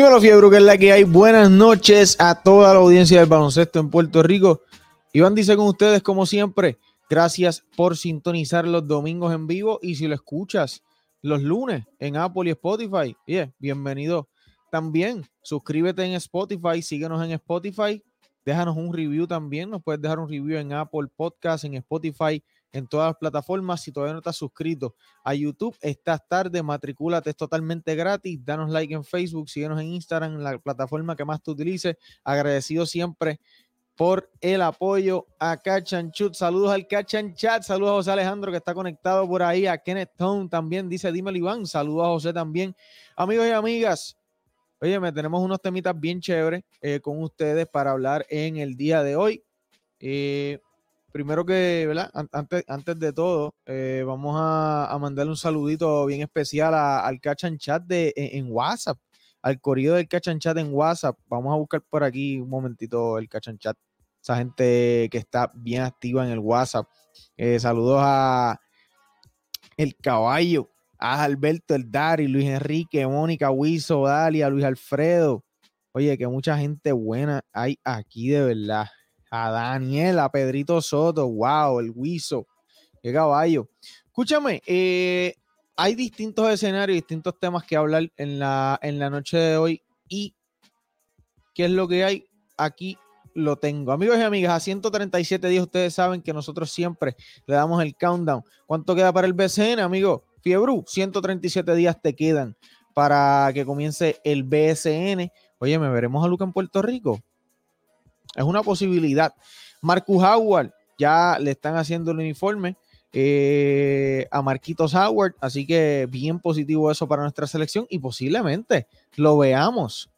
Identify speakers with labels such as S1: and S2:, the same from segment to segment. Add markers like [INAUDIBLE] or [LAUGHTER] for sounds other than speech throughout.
S1: Dímelo, Fiebre, que es la que hay. Buenas noches a toda la audiencia del baloncesto en Puerto Rico. Iván dice con ustedes, como siempre, gracias por sintonizar los domingos en vivo y si lo escuchas los lunes en Apple y Spotify, yeah, bienvenido. También suscríbete en Spotify, síguenos en Spotify, déjanos un review también, nos puedes dejar un review en Apple Podcast, en Spotify, en todas las plataformas. Si todavía no estás suscrito a YouTube, estás tarde, matricúlate, es totalmente gratis. Danos like en Facebook, síguenos en Instagram, la plataforma que más tú utilices. Agradecido siempre por el apoyo a Cachanchut. Saludos al Cachanchat, saludos a José Alejandro que está conectado por ahí, a Kenneth Stone también, dice Dímelo Iván, saludos a José también. Amigos y amigas, oye, me tenemos unos temitas bien chéveres eh, con ustedes para hablar en el día de hoy. Eh, primero que, ¿verdad? Antes, antes de todo, eh, vamos a, mandarle un saludito bien especial al Cachan Chat de, en, WhatsApp, al corrido del Cachan Chat en WhatsApp. Vamos a buscar por aquí un momentito el Cachan Chat. Esa gente que está bien activa en el WhatsApp. Eh, saludos a El Caballo, a Alberto, el Dari, Luis Enrique, Mónica, Wiso, Dalia, Luis Alfredo. Oye, que mucha gente buena hay aquí de verdad a Daniel, a Pedrito Soto, wow, el Wiso, qué caballo. Escúchame, eh, hay distintos escenarios, distintos temas que hablar en la, en la noche de hoy y qué es lo que hay aquí lo tengo. Amigos y amigas, a 137 días ustedes saben que nosotros siempre le damos el countdown. ¿Cuánto queda para el BCN, amigo? Fiebru, 137 días te quedan para que comience el BSN. Oye, ¿me veremos a Luca en Puerto Rico? Es una posibilidad. Marcus Howard ya le están haciendo el uniforme eh, a Marquitos Howard, así que bien positivo eso para nuestra selección y posiblemente lo veamos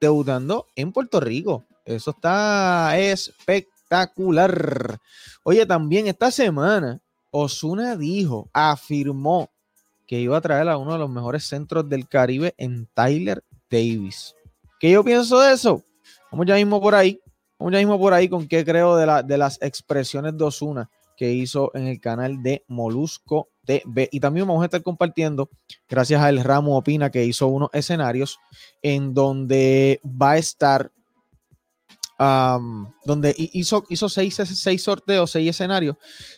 S1: debutando en Puerto Rico. Eso está espectacular. Oye, también esta semana Osuna dijo, afirmó que iba a traer a uno de los mejores centros del Caribe en Tyler Davis. ¿Qué yo pienso de eso? Vamos ya mismo por ahí. Vamos ya mismo por ahí con qué creo de, de las expresiones de Osuna que hizo en el canal de Molusco TV. Y también vamos a estar compartiendo, gracias a El Ramo Opina, que hizo unos escenarios en donde va a estar, donde hizo, hizo seis, seis, sorteos, seis escenarios.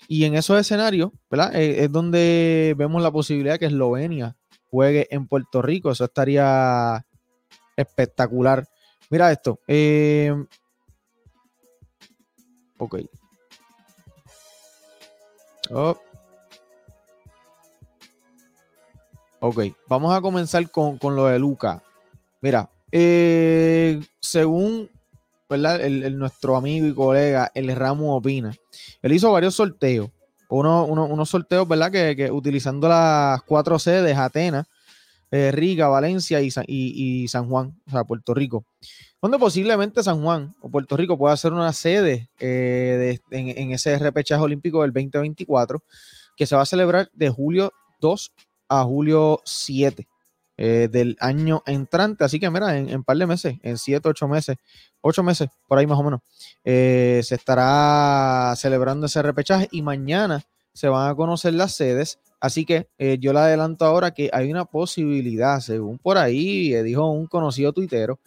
S1: Y en esos escenarios, ¿verdad? Eh, es donde vemos la posibilidad que Eslovenia juegue en Puerto Rico. Eso estaría espectacular. Mira esto. Eh, Ok. Oh. Ok, vamos a comenzar con, lo de Luca. Mira, eh, según El, nuestro amigo y colega, el Ramo Opina, él hizo varios sorteos. Uno, unos sorteos, ¿verdad? Que, utilizando las cuatro sedes, Atenas, eh, Riga, Valencia y, y, San Juan, o sea, Puerto Rico donde posiblemente San Juan o Puerto Rico pueda ser una sede eh, en, ese repechaje olímpico del 2024, que se va a celebrar de julio 2 a julio 7 eh, del año entrante. Así que, mira, en un par de meses, en 7, 8 meses, 8 meses, por ahí más o menos, eh, se estará celebrando ese repechaje y mañana se van a conocer las sedes. Así que yo le adelanto ahora que hay una posibilidad, según por ahí dijo un conocido tuitero,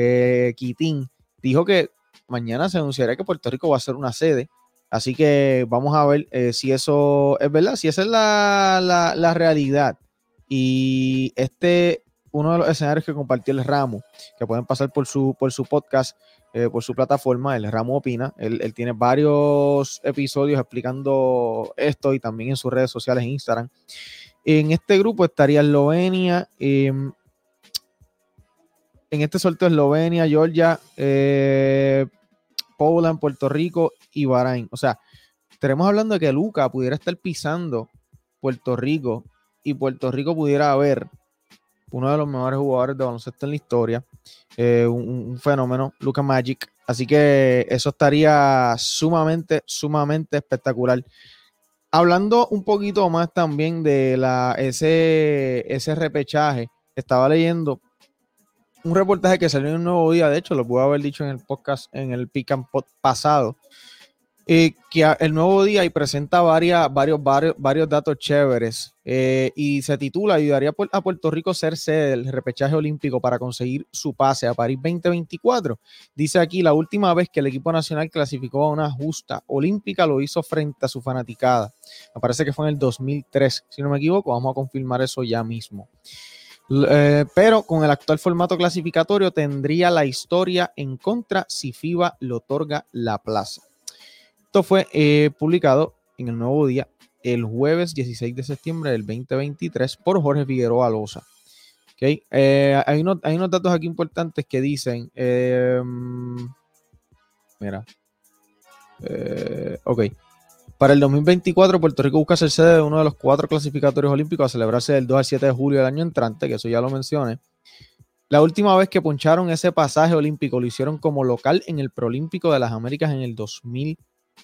S1: eh, Quitín, dijo que mañana se anunciará que Puerto Rico va a ser una sede. Así que vamos a ver eh, si eso es verdad, si esa es la, realidad. Y este, uno de los escenarios que compartió el Ramo, que pueden pasar por su, por su podcast, eh, por su plataforma, el Ramo Opina. Él, tiene varios episodios explicando esto y también en sus redes sociales, Instagram. En este grupo estaría Eslovenia, em, en este sorteo Eslovenia, Georgia, eh, Poland, Puerto Rico y Bahrein. O sea, estaremos hablando de que Luca pudiera estar pisando Puerto Rico y Puerto Rico pudiera haber uno de los mejores jugadores de baloncesto en la historia, eh, un, fenómeno, Luca Magic. Así que eso estaría sumamente, sumamente espectacular. Hablando un poquito más también de la, ese, ese repechaje, estaba leyendo un reportaje que salió en un nuevo día, de hecho, lo puedo haber dicho en el podcast, en el Pick pasado, eh, que el nuevo día y presenta varios, varios, varios datos chéveres eh, y se titula Ayudaría a Puerto Rico ser sede del repechaje olímpico para conseguir su pase a París 2024. Dice aquí, la última vez que el equipo nacional clasificó a una justa olímpica lo hizo frente a su fanaticada. Me parece que fue en el 2003, si no me equivoco, vamos a confirmar eso ya mismo. Eh, pero con el actual formato clasificatorio tendría la historia en contra si FIBA le otorga la plaza. Esto fue eh, publicado en el Nuevo Día el jueves 16 de septiembre del 2023 por Jorge Figueroa Loza. Okay. Eh, hay, unos, hay, unos, datos aquí importantes que dicen, em, mira, ok, para el 2024 Puerto Rico busca ser sede de uno de los cuatro clasificatorios olímpicos a celebrarse del 2 al 7 de julio del año entrante, que eso ya lo mencioné. La última vez que poncharon ese pasaje olímpico lo hicieron como local en el Prolímpico de las Américas en el 2000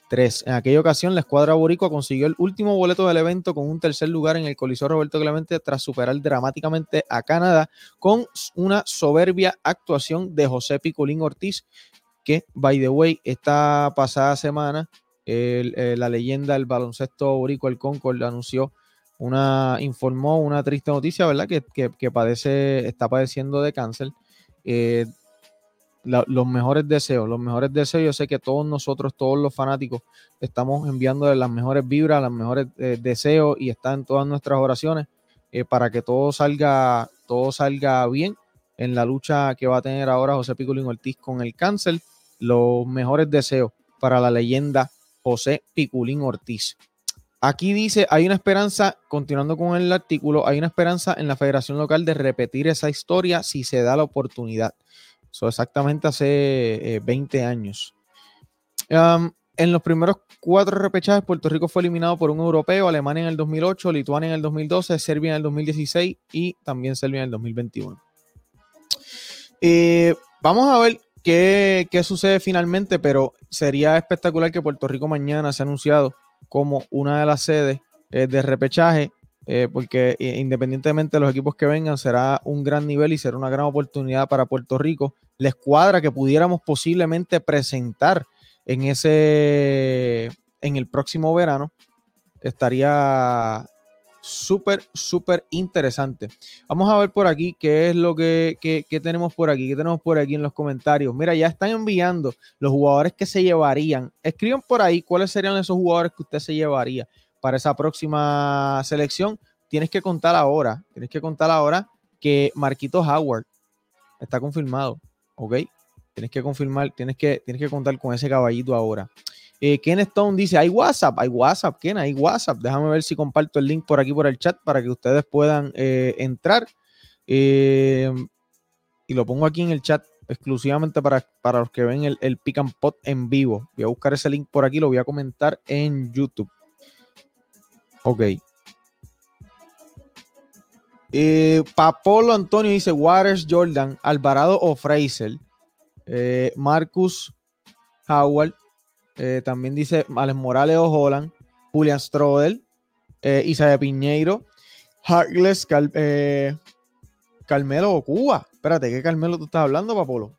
S1: 3. En aquella ocasión, la escuadra boricua consiguió el último boleto del evento con un tercer lugar en el Coliseo Roberto Clemente tras superar dramáticamente a Canadá con una soberbia actuación de José Picolín Ortiz, que, by the way, esta pasada semana eh, la leyenda del baloncesto boricua, el Concord, anunció una, informó una triste noticia, ¿verdad? Que, que, padece, está padeciendo de cáncer. Eh, los mejores deseos, los mejores deseos. Yo sé que todos nosotros, todos los fanáticos, estamos enviando las mejores vibras, los mejores eh, deseos y están todas nuestras oraciones para que todo salga, todo salga bien en la lucha que va a tener ahora José Piculín Ortiz con el cáncer. Los mejores deseos para la leyenda José Piculín Ortiz. Aquí dice, hay una esperanza, continuando con el artículo, hay una esperanza en la federación local de repetir esa historia si se da la oportunidad. So, exactamente hace 20 eh, años. en los primeros cuatro repechajes, Puerto Rico fue eliminado por un europeo, Alemania en el 2008, Lituania en el 2012, Serbia en el 2016 y también Serbia en el 2021. Eh, vamos a ver qué, sucede finalmente, pero sería espectacular que Puerto Rico mañana sea anunciado como una de las sedes eh, de repechaje eh, porque eh, independientemente de los equipos que vengan, será un gran nivel y será una gran oportunidad para Puerto Rico. La escuadra que pudiéramos posiblemente presentar en ese, en el próximo verano, estaría súper, súper interesante. Vamos a ver por aquí qué es lo que, que, tenemos por aquí, qué tenemos por aquí en los comentarios. Mira, ya están enviando los jugadores que se llevarían. Escriban por ahí cuáles serían esos jugadores que usted se llevaría para esa próxima selección, tienes que contar ahora, tienes que contar ahora que Marquito Howard está confirmado, ¿ok? Tienes que confirmar, tienes que, tienes que contar con ese caballito ahora. Eh, Ken Stone dice, hay WhatsApp, hay WhatsApp, Ken, hay WhatsApp. Déjame ver si comparto el link por aquí por el chat para que ustedes puedan eh, entrar. Eh, y lo pongo aquí en el chat exclusivamente para, para los que ven el, el Pick and Pot en vivo. Voy a buscar ese link por aquí, lo voy a comentar en YouTube. Ok. Papolo Antonio dice Waters, Jordan, Alvarado o Fraser. Marcus Howard. Eh, también dice Alex Morales o Holland. Julian Strodel. Isaiah Piñeiro. Harkless, Carmelo o Cuba. Espérate, ¿qué Carmelo tú estás hablando, Papolo?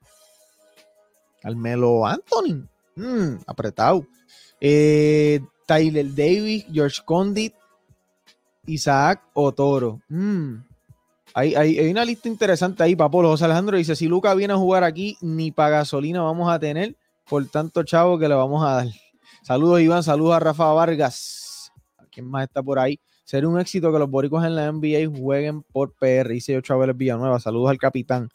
S1: Carmelo Anthony. Mm, apretado. Eh, Tyler Davis, George Condit, Isaac Otoro. Mm. Hay, hay, una lista interesante ahí, Papolo. José Alejandro dice: Si Luca viene a jugar aquí, ni para gasolina vamos a tener. Por tanto, chavo, que le vamos a dar. Saludos, Iván. Saludos a Rafa Vargas. ¿Quién más está por ahí? Sería un éxito que los boricos en la NBA jueguen por PR. Dice yo, Chávez Villanueva. Saludos al capitán.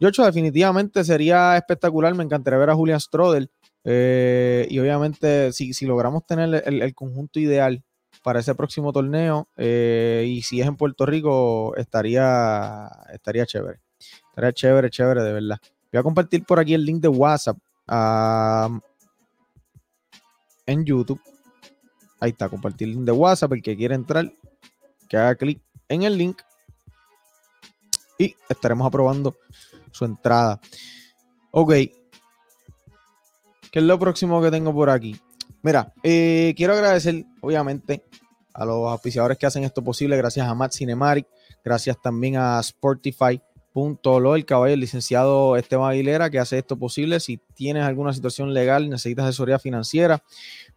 S1: Yocho, definitivamente sería espectacular. Me encantaría ver a Julian Strodel eh, y obviamente, si, logramos tener el, conjunto ideal para ese próximo torneo, eh, y si es en Puerto Rico, estaría, estaría chévere. Estaría chévere, chévere, de verdad. Voy a compartir por aquí el link de WhatsApp en YouTube. Ahí está, compartir el link de WhatsApp. El que quiera entrar, que haga clic en el link. Y estaremos aprobando su entrada. Ok, ¿Qué es lo próximo que tengo por aquí? Mira, eh, quiero agradecer, obviamente, a los auspiciadores que hacen esto posible. Gracias a Matt Cinemaric, gracias también a Sportify, Lo, el caballo, el licenciado Esteban Aguilera, que hace esto posible. Si tienes alguna situación legal, necesitas asesoría financiera,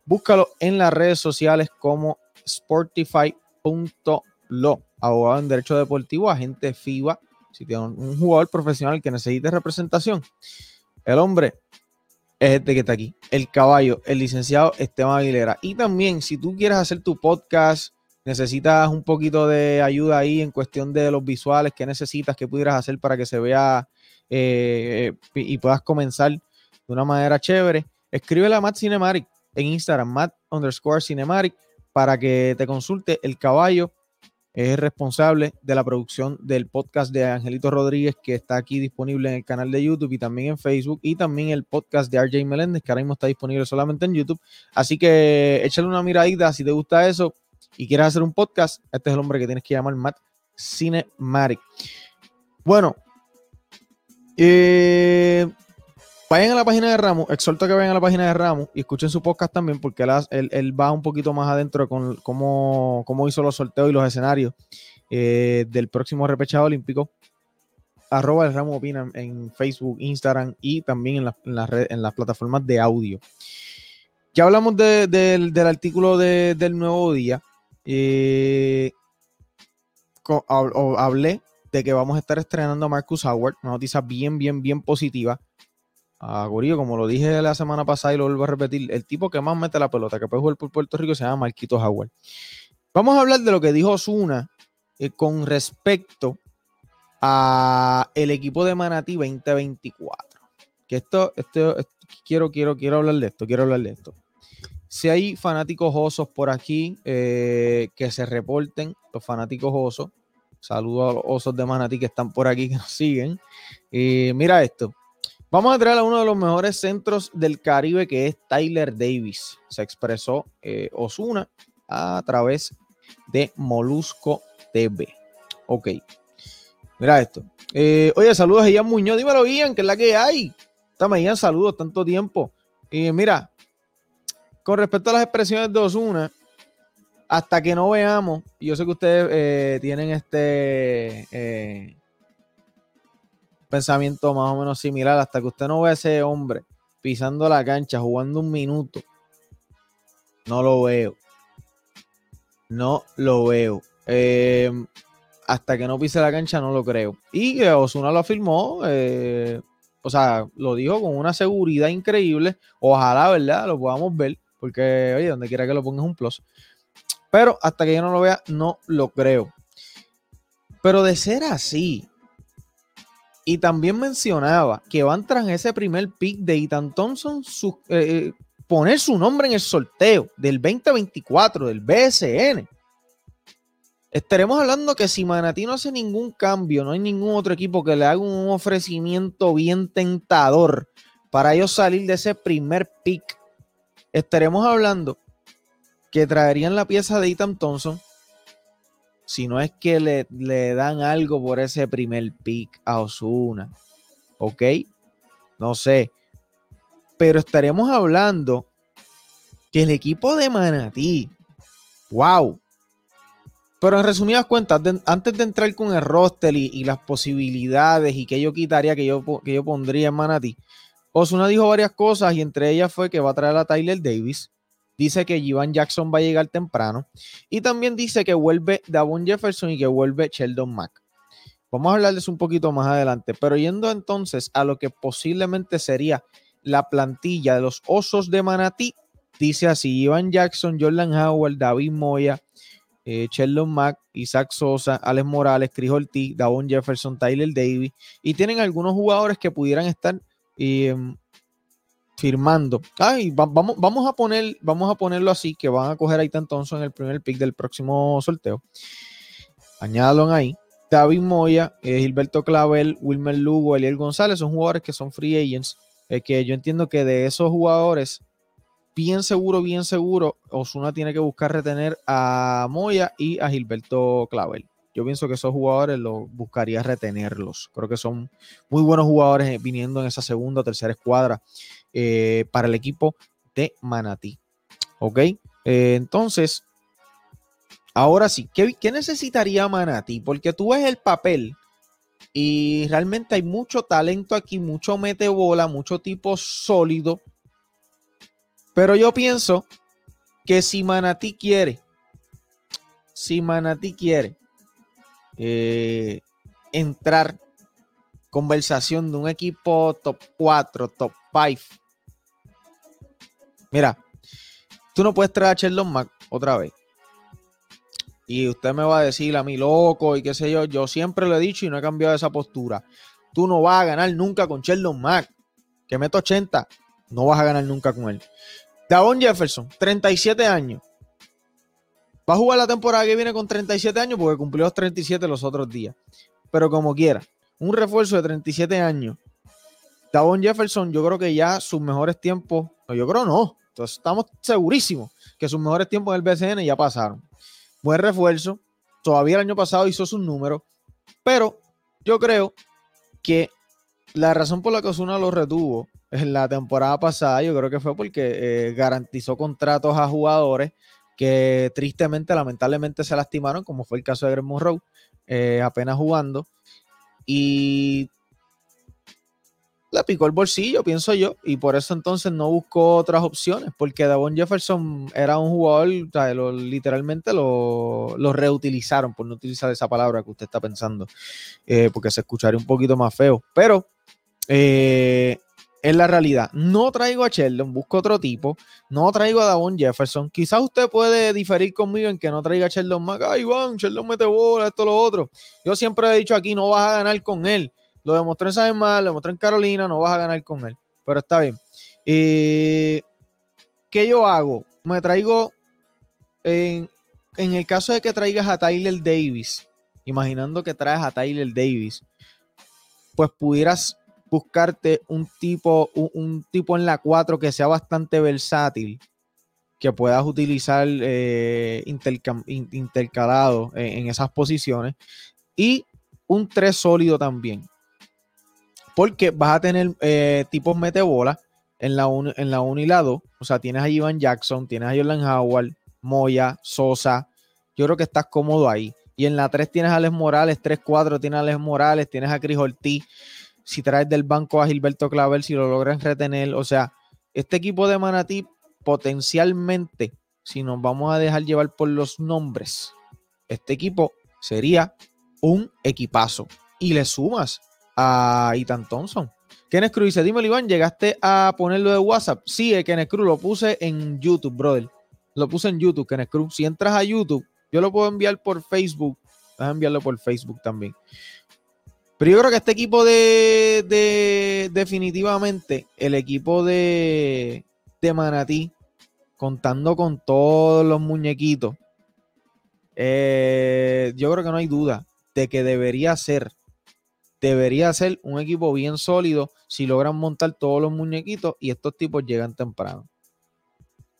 S1: búscalo en las redes sociales como sportify.lo, abogado en derecho deportivo, agente FIBA. Si tienes un jugador profesional que necesite representación, el hombre es este que está aquí, el caballo, el licenciado Esteban Aguilera. Y también, si tú quieres hacer tu podcast, necesitas un poquito de ayuda ahí en cuestión de los visuales, qué necesitas, qué pudieras hacer para que se vea eh, y puedas comenzar de una manera chévere, escríbele a Matt Cinematic en Instagram, Matt underscore Cinematic, para que te consulte el caballo es responsable de la producción del podcast de Angelito Rodríguez, que está aquí disponible en el canal de YouTube y también en Facebook, y también el podcast de RJ Meléndez, que ahora mismo está disponible solamente en YouTube. Así que échale una miradita si te gusta eso y quieres hacer un podcast. Este es el hombre que tienes que llamar Matt Cinematic. Bueno, eh, Vayan a la página de Ramos, exhorto que vayan a la página de Ramos y escuchen su podcast también, porque él, va un poquito más adentro con cómo, hizo los sorteos y los escenarios eh, del próximo repechado olímpico. Arroba el Ramos Opina en Facebook, Instagram y también en, las plataformas de audio. Ya hablamos del artículo del nuevo día. Eh, hablé de que vamos a estar estrenando a Marcus Howard, una noticia bien, bien, bien positiva a Gorillo, como lo dije la semana pasada y lo vuelvo a repetir, el tipo que más mete la pelota que puede jugar por Puerto Rico se llama Marquito Howard. Vamos a hablar de lo que dijo Osuna eh, con respecto a el equipo de Manatí 2024. Que esto, quiero, quiero, quiero hablar de esto, quiero hablar de esto. Si hay fanáticos osos por aquí, eh, que se reporten, los fanáticos osos. Saludos a los osos de Manatí que están por aquí, [LAUGHS] que nos siguen. Eh, mira esto. Vamos a traer a uno de los mejores centros del Caribe, que es Tyler Davis. Se expresó eh, Osuna a través de Molusco TV. Ok. Mira esto. Eh, oye, saludos a Ian Muñoz. Dímelo, Ian, que es la que hay. Estamos Ian, saludos, tanto tiempo. Y mira, con respecto a las expresiones de Osuna, hasta que no veamos, yo sé que ustedes eh, tienen este pensamiento más o menos similar. Hasta que usted no ve a ese hombre pisando la cancha, jugando un minuto, no lo veo. No lo veo. Eh, hasta que no pise la cancha, no lo creo. Y Osuna lo afirmó. Eh, o sea, lo dijo con una seguridad increíble. Ojalá, ¿verdad? Lo podamos ver. Porque, oye, donde quiera que lo pongas un plus. Pero hasta que yo no lo vea, no lo creo. Pero de ser así, y también mencionaba que van tras ese primer pick de Ethan Thompson eh, eh, poner su nombre en el sorteo del 2024 del BSN. Estaremos hablando que si Manatí no hace ningún cambio, no hay ningún otro equipo que le haga un ofrecimiento bien tentador para ellos salir de ese primer pick. Estaremos hablando que traerían la pieza de Ethan Thompson, si no es que le, dan algo por ese primer pick a Osuna. ¿Ok? No sé. Pero estaremos hablando que el equipo de Manatí, wow. Pero en resumidas cuentas, antes de entrar con el roster y, las posibilidades y que yo quitaría, que yo, que yo pondría en Manatí, Osuna dijo varias cosas y entre ellas fue que va a traer a Tyler Davis, Dice que Jivan Jackson va a llegar temprano. Y también dice que vuelve Davon Jefferson y que vuelve Sheldon Mack. Vamos a hablarles un poquito más adelante. Pero yendo entonces a lo que posiblemente sería la plantilla de los Osos de Manatí, dice así: Ivan Jackson, Jordan Howard, David Moya, eh, Sheldon Mack, Isaac Sosa, Alex Morales, Chris Ortiz, Davon Jefferson, Tyler Davis. Y tienen algunos jugadores que pudieran estar eh, firmando. Ay, vamos, vamos, a poner, vamos a ponerlo así, que van a coger a Thompson en el primer pick del próximo sorteo. Añádalo ahí. David Moya, eh, Gilberto Clavel, Wilmer Lugo, Eliel González, son jugadores que son free agents. Eh, que yo entiendo que de esos jugadores, bien seguro, bien seguro, Osuna tiene que buscar retener a Moya y a Gilberto Clavel. Yo pienso que esos jugadores los buscaría retenerlos. Creo que son muy buenos jugadores eh, viniendo en esa segunda o tercera escuadra eh, para el equipo de Manatí. ¿Ok? Eh, entonces, ahora sí, ¿qué, necesitaría Manatí? Porque tú ves el papel Y realmente hay mucho talento aquí, mucho mete bola, mucho tipo sólido. Pero yo pienso que si Manatí quiere, si Manatí quiere eh, entrar conversación de un equipo top 4, top 5. Mira, tú no puedes traer a Sheldon Mac otra vez. Y usted me va a decir a mí loco y qué sé yo. Yo siempre lo he dicho y no he cambiado esa postura. Tú no vas a ganar nunca con Sheldon Mac. Que meto 80. No vas a ganar nunca con él. Davon Jefferson, 37 años. Va a jugar la temporada que viene con 37 años porque cumplió los 37 los otros días. Pero como quiera, un refuerzo de 37 años. Davon Jefferson, yo creo que ya sus mejores tiempos, yo creo no, entonces estamos segurísimos que sus mejores tiempos en el BCN ya pasaron. Buen refuerzo, todavía el año pasado hizo sus números, pero yo creo que la razón por la que Osuna lo retuvo en la temporada pasada, yo creo que fue porque eh, garantizó contratos a jugadores que tristemente, lamentablemente se lastimaron, como fue el caso de Greg Monroe, eh, apenas jugando. Y le picó el bolsillo, pienso yo, y por eso entonces no buscó otras opciones, porque Davon Jefferson era un jugador, literalmente lo, reutilizaron, por no utilizar esa palabra que usted está pensando, eh, porque se escucharía un poquito más feo, pero eh, es la realidad. No traigo a Sheldon, busco otro tipo. No traigo a Davon Jefferson. Quizás usted puede diferir conmigo en que no traiga a Sheldon Mac. Ay, Iván, Sheldon mete bola, esto, lo otro. Yo siempre he dicho aquí, no vas a ganar con él. Lo demostré en San lo demostré en Carolina, no vas a ganar con él. Pero está bien. ¿Qué yo hago? Me traigo, en el caso de que traigas a Tyler Davis, imaginando que traes a Tyler Davis, pues pudieras buscarte un tipo, un, tipo en la 4 que sea bastante versátil, que puedas utilizar eh, intercalado en, esas posiciones, y un 3 sólido también. Porque vas a tener eh, tipos metebola en la 1 en la y la 2. O sea, tienes a Ivan Jackson, tienes a Jordan Howard, Moya, Sosa. Yo creo que estás cómodo ahí. Y en la 3 tienes a Alex Morales, 3-4 tienes a Alex Morales, tienes a Chris Ortiz si traes del banco a Gilberto Clavel, si lo logran retener. O sea, este equipo de Manatí potencialmente, si nos vamos a dejar llevar por los nombres, este equipo sería un equipazo. Y le sumas a Ethan Thompson. Kenneth Cruz dice, dime Iván, ¿llegaste a ponerlo de WhatsApp? Sí, eh, Kenneth lo puse en YouTube, brother. Lo puse en YouTube, Kenneth Cruz. Si entras a YouTube, yo lo puedo enviar por Facebook. Vas a enviarlo por Facebook también. Pero yo creo que este equipo de, definitivamente, el equipo de, de Manatí, contando con todos los muñequitos, eh, yo creo que no hay duda de que debería ser, debería ser un equipo bien sólido si logran montar todos los muñequitos y estos tipos llegan temprano.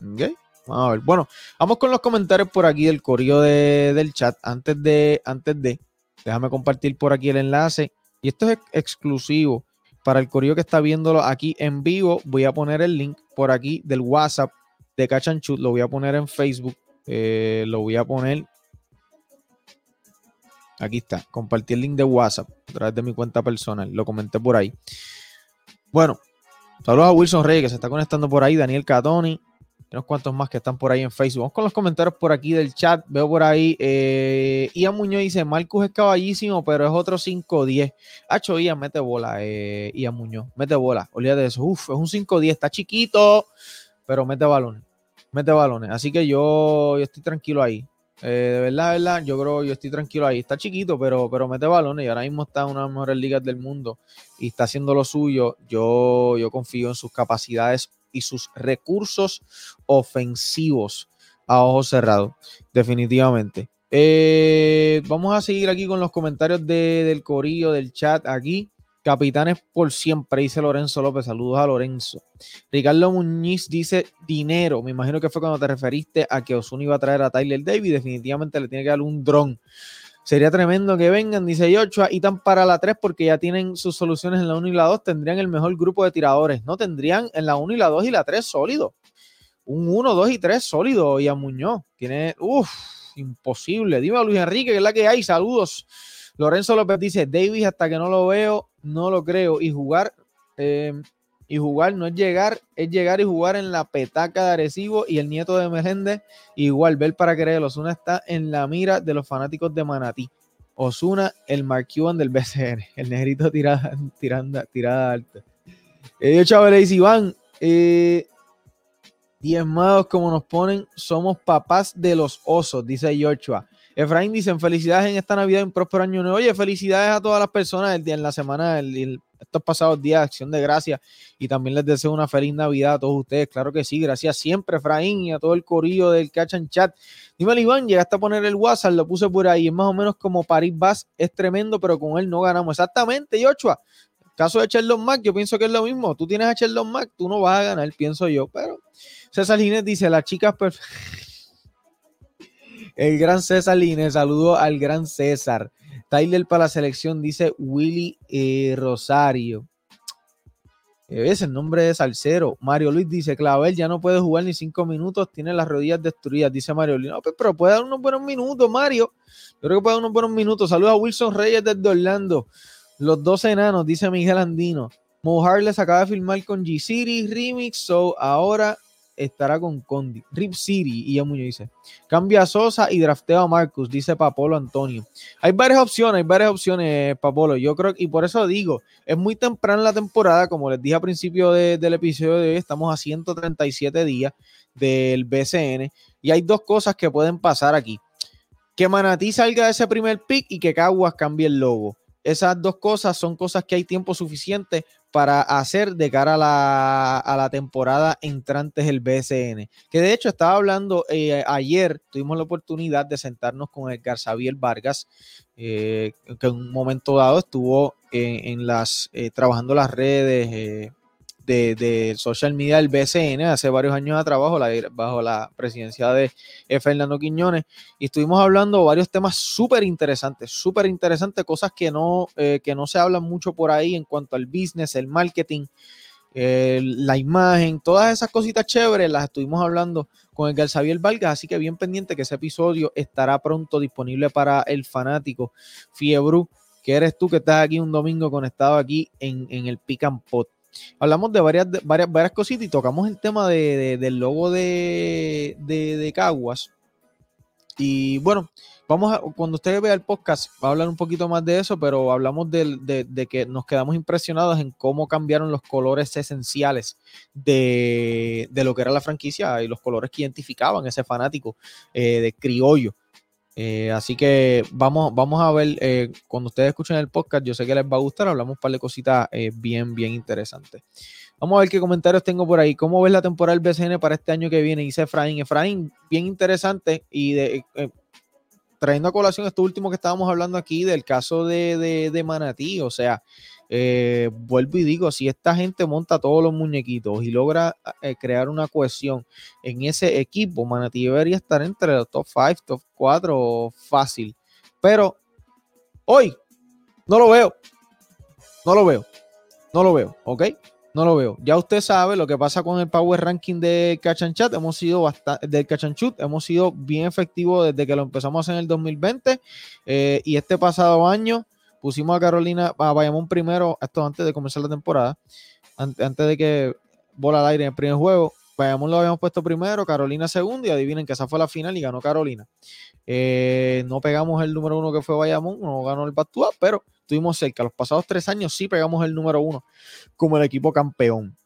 S1: ¿Ok? Vamos a ver. Bueno, vamos con los comentarios por aquí del correo del chat. Antes de, antes de, Déjame compartir por aquí el enlace. Y esto es exclusivo para el correo que está viéndolo aquí en vivo. Voy a poner el link por aquí del WhatsApp de Cachanchut. Lo voy a poner en Facebook. Eh, lo voy a poner. Aquí está. Compartí el link de WhatsApp a través de mi cuenta personal. Lo comenté por ahí. Bueno, saludos a Wilson Reyes que se está conectando por ahí. Daniel Catoni unos cuantos más que están por ahí en Facebook. Vamos con los comentarios por aquí del chat. Veo por ahí. Eh, Ian Muñoz dice: Marcus es caballísimo, pero es otro 5-10. Hacho, Ian, mete bola. Eh, Ian Muñoz, mete bola. Olvídate de eso. Uf, es un 5-10. Está chiquito, pero mete balones. Mete balones. Así que yo, yo estoy tranquilo ahí. Eh, de verdad, de verdad, yo creo yo estoy tranquilo ahí. Está chiquito, pero, pero mete balones y ahora mismo está en una de las mejores ligas del mundo y está haciendo lo suyo. Yo, yo confío en sus capacidades y sus recursos ofensivos a ojos cerrados, definitivamente. Eh, vamos a seguir aquí con los comentarios del corillo, del chat aquí. Capitanes por siempre, dice Lorenzo López. Saludos a Lorenzo. Ricardo Muñiz dice dinero. Me imagino que fue cuando te referiste a que Osuna iba a traer a Tyler Davis. Definitivamente le tiene que dar un dron. Sería tremendo que vengan, dice Yochoa, y tan para la 3 porque ya tienen sus soluciones en la 1 y la 2. Tendrían el mejor grupo de tiradores. No tendrían en la 1 y la 2 y la 3 sólido. Un 1, 2 y 3 sólido. Y a Muñoz tiene, uff, imposible. Dime a Luis Enrique, que es la que hay. Saludos. Lorenzo López dice, Davis hasta que no lo veo, no lo creo. Y jugar, eh, y jugar no es llegar, es llegar y jugar en la petaca de Arecibo y el nieto de Meléndez. Igual, ver para creer, Osuna está en la mira de los fanáticos de Manatí. Osuna, el Mark Cuban del BCN, [LAUGHS] el negrito tirada, tiranda, tirada alta. Eh, Chávez Iván, eh, diezmados como nos ponen, somos papás de los osos, dice Joshua. Efraín dicen felicidades en esta Navidad y un próspero año nuevo. Oye, felicidades a todas las personas el día, en la semana, el, estos pasados días de acción de gracias. Y también les deseo una feliz Navidad a todos ustedes. Claro que sí, gracias siempre, Efraín, y a todo el corillo del Cachan Chat. Dime, Iván, llegaste a poner el WhatsApp, lo puse por ahí. Es más o menos como París Bass, es tremendo, pero con él no ganamos. Exactamente, Joshua. Caso de Sheldon Mac, yo pienso que es lo mismo. Tú tienes a Sheldon Mac, tú no vas a ganar, pienso yo. Pero César Ginés dice: las chicas [LAUGHS] El gran César Línez, saludo al gran César. Tyler para la selección, dice Willy eh, Rosario. Eh, es el nombre de Salcero. Mario Luis dice: Clavel ya no puede jugar ni cinco minutos, tiene las rodillas destruidas, dice Mario Luis. No, pues, pero puede dar unos buenos minutos, Mario. Yo creo que puede dar unos buenos minutos. Saludos a Wilson Reyes desde Orlando. Los dos enanos, dice Miguel Andino. Mo Harless acaba de filmar con G-City Remix, so ahora estará con Condi. Rip City, y ya Muñoz dice. Cambia a Sosa y draftea a Marcus, dice Papolo Antonio. Hay varias opciones, hay varias opciones, Papolo. Yo creo, y por eso digo, es muy temprano la temporada, como les dije al principio del episodio de hoy, estamos a 137 días del BCN, y hay dos cosas que pueden pasar aquí. Que Manatí salga de ese primer pick y que Caguas cambie el logo. Esas dos cosas son cosas que hay tiempo suficiente para hacer de cara a la, temporada entrante del BSN. Que de hecho estaba hablando eh, ayer, tuvimos la oportunidad de sentarnos con Edgar Xavier Vargas, eh, que en un momento dado estuvo en las eh, trabajando las redes de, social media del BCN hace varios años de trabajo bajo la presidencia de Fernando Quiñones y estuvimos hablando varios temas súper interesantes, súper interesantes, cosas que no, eh, que no se hablan mucho por ahí en cuanto al business, el marketing, la imagen, todas esas cositas chéveres las estuvimos hablando con el Xavier Vargas, así que bien pendiente que ese episodio estará pronto disponible para el fanático Fiebru, que eres tú que estás aquí un domingo conectado aquí en, en el Pick Pot. Hablamos de varias, varias, varias cositas y tocamos el tema del logo de, de, Caguas. Y bueno, vamos a, cuando usted vea el podcast, va a hablar un poquito más de eso, pero hablamos de, que nos quedamos impresionados en cómo cambiaron los colores esenciales de, lo que era la franquicia y los colores que identificaban ese fanático eh, de criollo. Eh, así que vamos, vamos a ver, eh, cuando ustedes escuchen el podcast, yo sé que les va a gustar, hablamos un par de cositas eh, bien, bien interesantes. Vamos a ver qué comentarios tengo por ahí. ¿Cómo ves la temporada del BCN para este año que viene? Dice Efraín. Efraín, bien interesante y de, trayendo a colación esto último que estábamos hablando aquí del caso de, de, de Manatí, o sea, eh, vuelvo y digo, si esta gente monta todos los muñequitos y logra eh, crear una cohesión en ese equipo, Manatí debería estar entre los top 5, top 4 fácil. Pero hoy no lo veo. No lo veo. No lo veo, ¿ok? No lo veo. Ya usted sabe lo que pasa con el Power Ranking de Cachanchat. Hemos sido bastante, del Cachanchut, hemos sido bien efectivos desde que lo empezamos en el 2020 eh, y este pasado año pusimos a Carolina, a Bayamón primero, esto antes de comenzar la temporada, antes, de que bola al aire en el primer juego. Bayamón lo habíamos puesto primero, Carolina segundo, y adivinen que esa fue la final y ganó Carolina. Eh, no pegamos el número uno que fue Bayamón, no ganó el Batúa, pero estuvimos cerca. Los pasados tres años sí pegamos el número uno como el equipo campeón.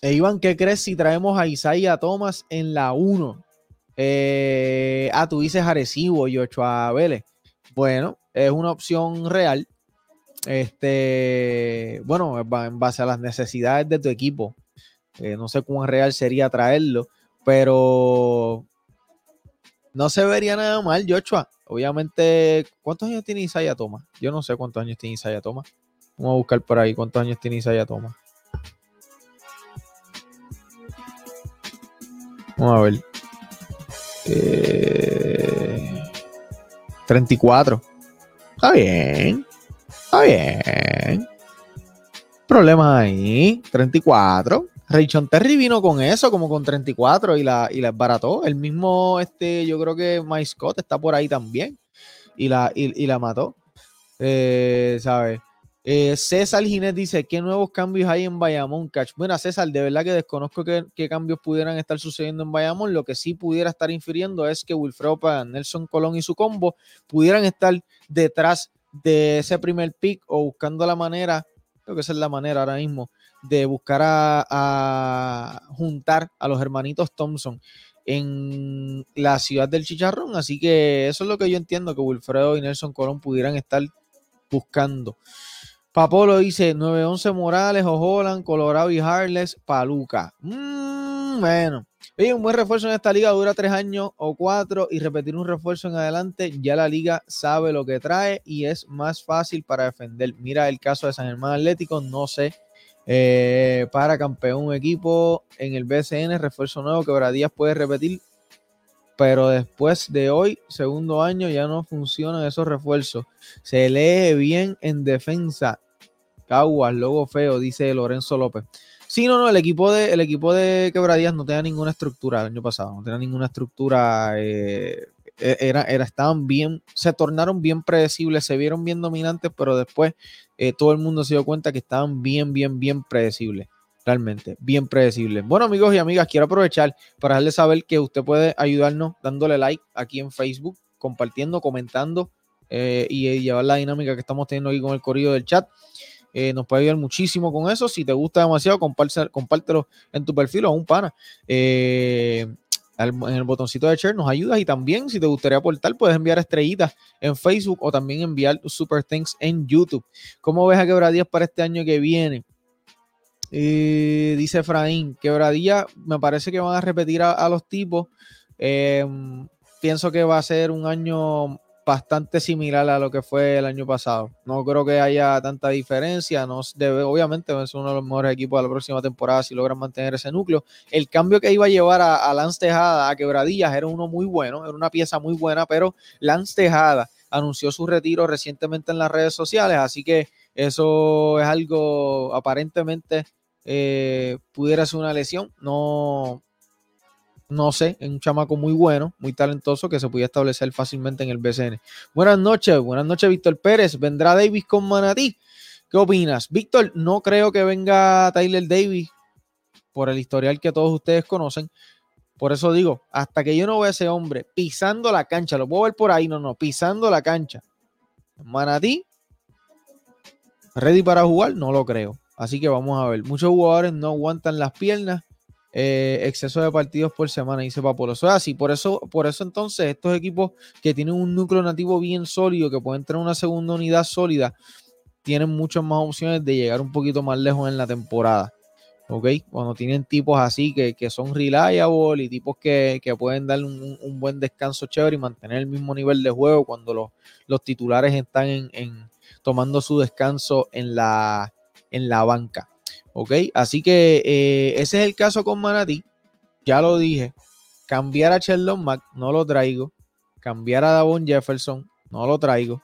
S1: E Iván, ¿qué crees si traemos a Isaiah Thomas en la 1? Eh, ah, tú dices Arecibo y a Vélez. Bueno, es una opción real. Este, bueno, en base a las necesidades de tu equipo. Eh, no sé cuán real sería traerlo, pero no se vería nada mal, Joshua. Obviamente, ¿cuántos años tiene Isaiah Thomas? Yo no sé cuántos años tiene Isaiah Thomas. Vamos a buscar por ahí cuántos años tiene Isaiah Thomas. Vamos a ver. Eh, 34. Está bien. Está bien. Problema ahí. 34. Raychon Terry vino con eso, como con 34 y la, y la barató. El mismo, este, yo creo que Mike Scott está por ahí también y la, y, la mató. Eh, ¿Sabes? Eh, César Ginés dice, ¿qué nuevos cambios hay en Bayamón, Catch? Bueno, César, de verdad que desconozco qué, cambios pudieran estar sucediendo en Bayamón. Lo que sí pudiera estar infiriendo es que Wilfredo Nelson Colón y su combo pudieran estar detrás de ese primer pick o buscando la manera, creo que esa es la manera ahora mismo, de buscar a, juntar a los hermanitos Thompson en la ciudad del Chicharrón. Así que eso es lo que yo entiendo que Wilfredo y Nelson Colón pudieran estar buscando. Papolo dice 911 Morales, Ojolan, Colorado y Harles, Paluca. Mm, bueno, Oye, un buen refuerzo en esta liga dura tres años o cuatro y repetir un refuerzo en adelante, ya la liga sabe lo que trae y es más fácil para defender. Mira el caso de San Germán Atlético, no sé, eh, para campeón equipo en el BCN, refuerzo nuevo, que Bradías puede repetir, pero después de hoy, segundo año, ya no funcionan esos refuerzos. Se lee bien en defensa. Caguas, logo feo, dice Lorenzo López. Sí, no, no, el equipo de, el equipo de Quebradías no tenía ninguna estructura el año pasado, no tenía ninguna estructura, eh, e, era, era, estaban bien, se tornaron bien predecibles, se vieron bien dominantes, pero después eh, todo el mundo se dio cuenta que estaban bien, bien, bien predecibles, realmente, bien predecibles. Bueno, amigos y amigas, quiero aprovechar para darles saber que usted puede ayudarnos dándole like aquí en Facebook, compartiendo, comentando eh, y llevar la dinámica que estamos teniendo aquí con el corrido del chat. Eh, nos puede ayudar muchísimo con eso. Si te gusta demasiado, compártelo, en tu perfil o a un pana. Eh, en el botoncito de share nos ayudas y también si te gustaría aportar puedes enviar estrellitas en Facebook o también enviar super thanks en YouTube. ¿Cómo ves a Quebradías para este año que viene? Eh, dice Efraín, Quebradía me parece que van a repetir a, los tipos. pienso que va a ser un año bastante similar a lo que fue el año pasado. No creo que haya tanta diferencia. No debe, obviamente es uno de los mejores equipos de la próxima temporada si logran mantener ese núcleo. El cambio que iba a llevar a, Lance Tejada a Quebradillas era uno muy bueno, era una pieza muy buena, pero Lance Tejada anunció su retiro recientemente en las redes sociales, así que eso es algo aparentemente eh, pudiera ser una lesión. No, no sé, es un chamaco muy bueno, muy talentoso que se podía establecer fácilmente en el BCN. Buenas noches, buenas noches, Víctor Pérez. ¿Vendrá Davis con Manatí? ¿Qué opinas? Víctor, no creo que venga Tyler Davis por el historial que todos ustedes conocen. Por eso digo, hasta que yo no vea a ese hombre pisando la cancha, lo puedo ver por ahí, no, no, pisando la cancha. Manatí, ready para jugar, no lo creo. Así que vamos a ver. Muchos jugadores no aguantan las piernas eh, exceso de partidos por semana, dice Papolo. Eso es así. Por eso, por eso entonces estos equipos que tienen un núcleo nativo bien sólido, que pueden tener una segunda unidad sólida, tienen muchas más opciones de llegar un poquito más lejos en la temporada. ¿Ok? Cuando tienen tipos así que, son reliable y tipos que, pueden dar un, buen descanso chévere y mantener el mismo nivel de juego cuando los, los titulares están en, tomando su descanso en la, en la banca. ¿Ok? Así que eh, ese es el caso con Manatí. Ya lo dije. Cambiar a Sheldon Mack, no lo traigo. Cambiar a Davon Jefferson, no lo traigo.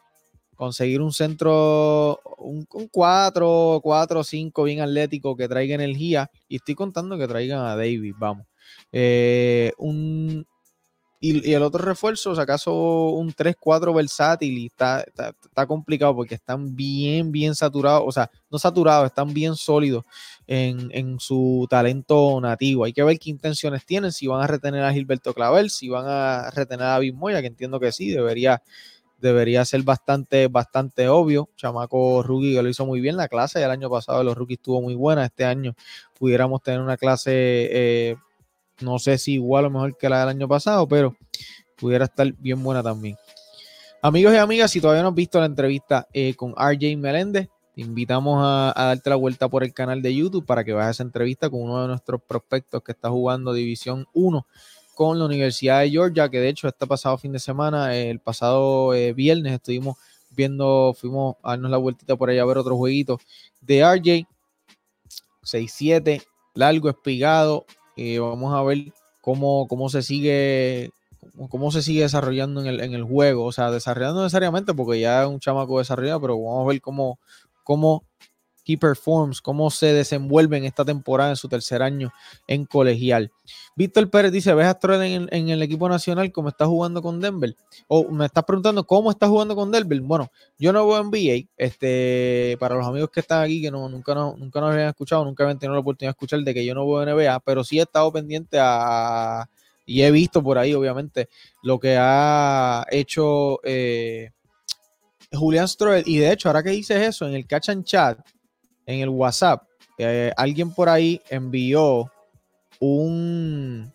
S1: Conseguir un centro, un, 4, 4, 5 bien atlético que traiga energía. Y estoy contando que traigan a David, vamos. Eh, un, y, el otro refuerzo, si acaso un 3-4 versátil, y está, está, complicado porque están bien, bien saturados, o sea, no saturados, están bien sólidos en, su talento nativo. Hay que ver qué intenciones tienen, si van a retener a Gilberto Clavel, si van a retener a Bismoya, que entiendo que sí, debería, debería ser bastante, bastante obvio. Chamaco rookie que lo hizo muy bien. La clase del año pasado los rookies estuvo muy buena. Este año pudiéramos tener una clase eh, no sé si igual o mejor que la del año pasado, pero pudiera estar bien buena también. Amigos y amigas, si todavía no has visto la entrevista eh, con RJ Meléndez, te invitamos a, darte la vuelta por el canal de YouTube para que veas esa entrevista con uno de nuestros prospectos que está jugando División 1 con la Universidad de Georgia, que de hecho este pasado fin de semana, el pasado eh, viernes, estuvimos viendo, fuimos a darnos la vueltita por allá a ver otro jueguito de RJ. 6-7, largo, espigado, vamos a ver cómo, cómo se sigue cómo se sigue desarrollando en el, en el, juego. O sea, desarrollando necesariamente porque ya es un chamaco desarrollado, pero vamos a ver cómo, cómo he performs, cómo se desenvuelve en esta temporada en su tercer año en colegial. Víctor Pérez dice, ¿ves a Stroll en, el equipo nacional como está jugando con Denver? O me estás preguntando cómo está jugando con Denver. Bueno, yo no voy a NBA, este, para los amigos que están aquí, que no, nunca, no, nunca nos habían escuchado, nunca habían tenido la oportunidad de escuchar de que yo no voy a NBA, pero sí he estado pendiente a, y he visto por ahí, obviamente, lo que ha hecho eh, Julián Stroll. Y de hecho, ahora que dices eso, en el catch and chat, en el WhatsApp, eh, alguien por ahí envió un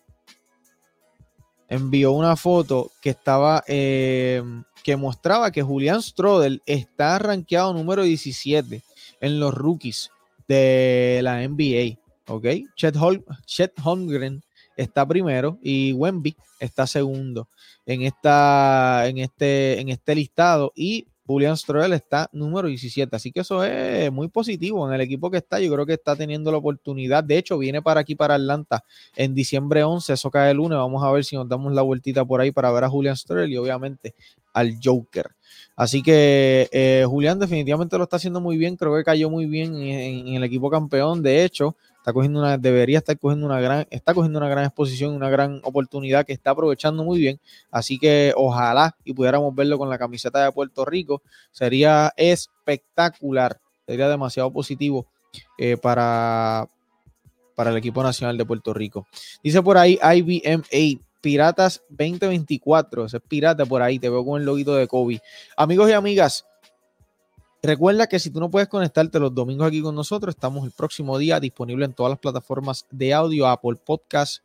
S1: envió una foto que estaba eh, que mostraba que Julián Strodel está rankeado número 17 en los rookies de la NBA. ¿Ok? Chet, Holmgren está primero y Wemby está segundo en, esta, en, este, en este listado. Y Julian Stroel está número 17. Así que eso es muy positivo en el equipo que está. Yo creo que está teniendo la oportunidad. De hecho, viene para aquí, para Atlanta, en diciembre 11. Eso cae el lunes. Vamos a ver si nos damos la vueltita por ahí para ver a Julian Stroel y obviamente al Joker. Así que eh, Julián definitivamente lo está haciendo muy bien. Creo que cayó muy bien en el equipo campeón. De hecho, está cogiendo una, debería estar cogiendo una gran, está cogiendo una gran exposición, una gran oportunidad que está aprovechando muy bien. Así que ojalá y pudiéramos verlo con la camiseta de Puerto Rico. Sería espectacular, sería demasiado positivo eh, para, para el equipo nacional de Puerto Rico. Dice por ahí IBMA. Piratas 2024, ese es pirata por ahí, te veo con el loguito de Kobe. Amigos y amigas, Recuerda que si tú no puedes conectarte los domingos aquí con nosotros, estamos el próximo día disponible en todas las plataformas de audio, Apple Podcast,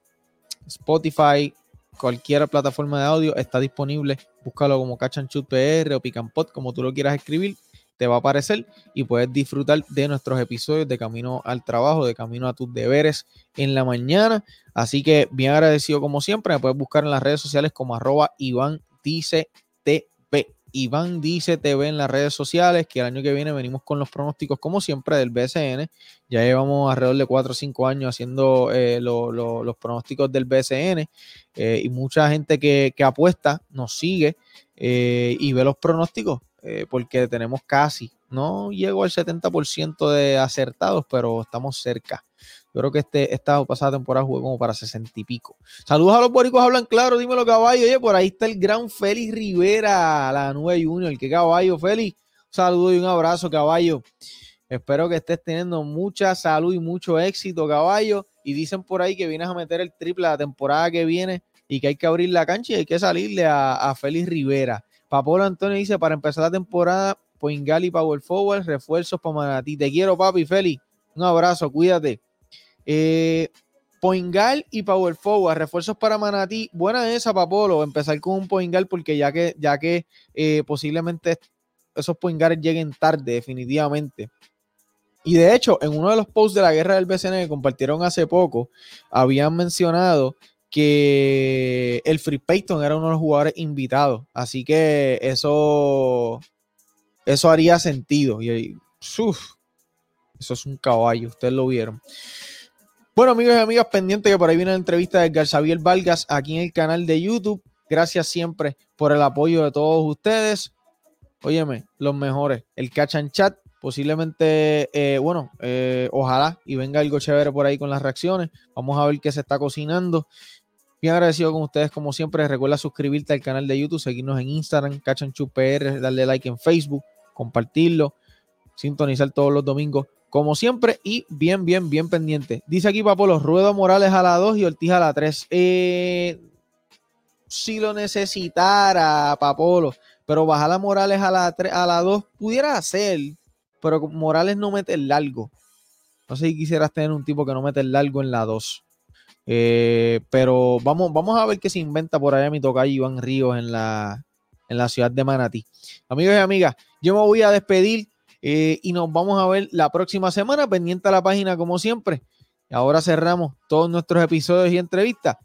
S1: Spotify, cualquier plataforma de audio está disponible. Búscalo como Cachanchut PR o Picanpot, como tú lo quieras escribir, te va a aparecer y puedes disfrutar de nuestros episodios de camino al trabajo, de camino a tus deberes en la mañana. Así que bien agradecido como siempre, me puedes buscar en las redes sociales como arroba Iván Iván Dice TV en las redes sociales, que el año que viene venimos con los pronósticos, como siempre, del BCN. Ya llevamos alrededor de 4 o 5 años haciendo eh, los pronósticos del BCN eh, y mucha gente que, apuesta nos sigue eh, y ve los pronósticos porque tenemos casi, no llego al 70% de acertados, pero estamos cerca. Yo creo que este, esta pasada temporada jugué como para sesenta y pico. Saludos a los boricos, hablan claro, dímelo caballo. Oye, por ahí está el gran Félix Rivera, la nueva Junior. ¿Qué caballo, Félix? Un saludo y un abrazo, caballo. Espero que estés teniendo mucha salud y mucho éxito, caballo. Y dicen por ahí que vienes a meter el triple la temporada que viene y que hay que abrir la cancha y hay que salirle a, a Félix Rivera. Papolo Antonio dice, para empezar la temporada, Poingali Power Forward, refuerzos para Manatí. Te quiero, papi, Félix. Un abrazo, cuídate. Eh, Poingal y Power Forward, refuerzos para Manatí. Buena esa, Papolo, empezar con un Poingal porque ya que, ya que eh, posiblemente esos Poingales lleguen tarde, definitivamente. Y de hecho, en uno de los posts de la guerra del BCN que compartieron hace poco, habían mencionado que el Free Payton era uno de los jugadores invitados. Así que eso, eso haría sentido. Y eso es un caballo, ustedes lo vieron. Bueno, amigos y amigas, pendiente que por ahí viene la entrevista de Xavier Vargas aquí en el canal de YouTube. Gracias siempre por el apoyo de todos ustedes. Óyeme, los mejores. El catch and chat, posiblemente, eh, bueno, eh, ojalá y venga algo chévere por ahí con las reacciones. Vamos a ver qué se está cocinando. Bien agradecido con ustedes como siempre. Recuerda suscribirte al canal de YouTube, seguirnos en Instagram, Catch and darle like en Facebook, compartirlo, sintonizar todos los domingos como siempre, y bien, bien, bien pendiente. Dice aquí Papolo, Ruedo Morales a la 2 y Ortiz a la 3. Eh, si lo necesitara, Papolo, pero bajar a Morales a la 3, a la 2 pudiera hacer, pero Morales no mete el largo. No sé si quisieras tener un tipo que no mete el largo en la 2. Eh, pero vamos, vamos a ver qué se inventa por allá mi tocayo Iván Ríos en la, en la ciudad de Manatí. Amigos y amigas, yo me voy a despedir eh, y nos vamos a ver la próxima semana, pendiente a la página como siempre. Ahora cerramos todos nuestros episodios y entrevistas.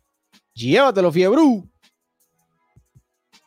S1: Llévatelo, fiebre.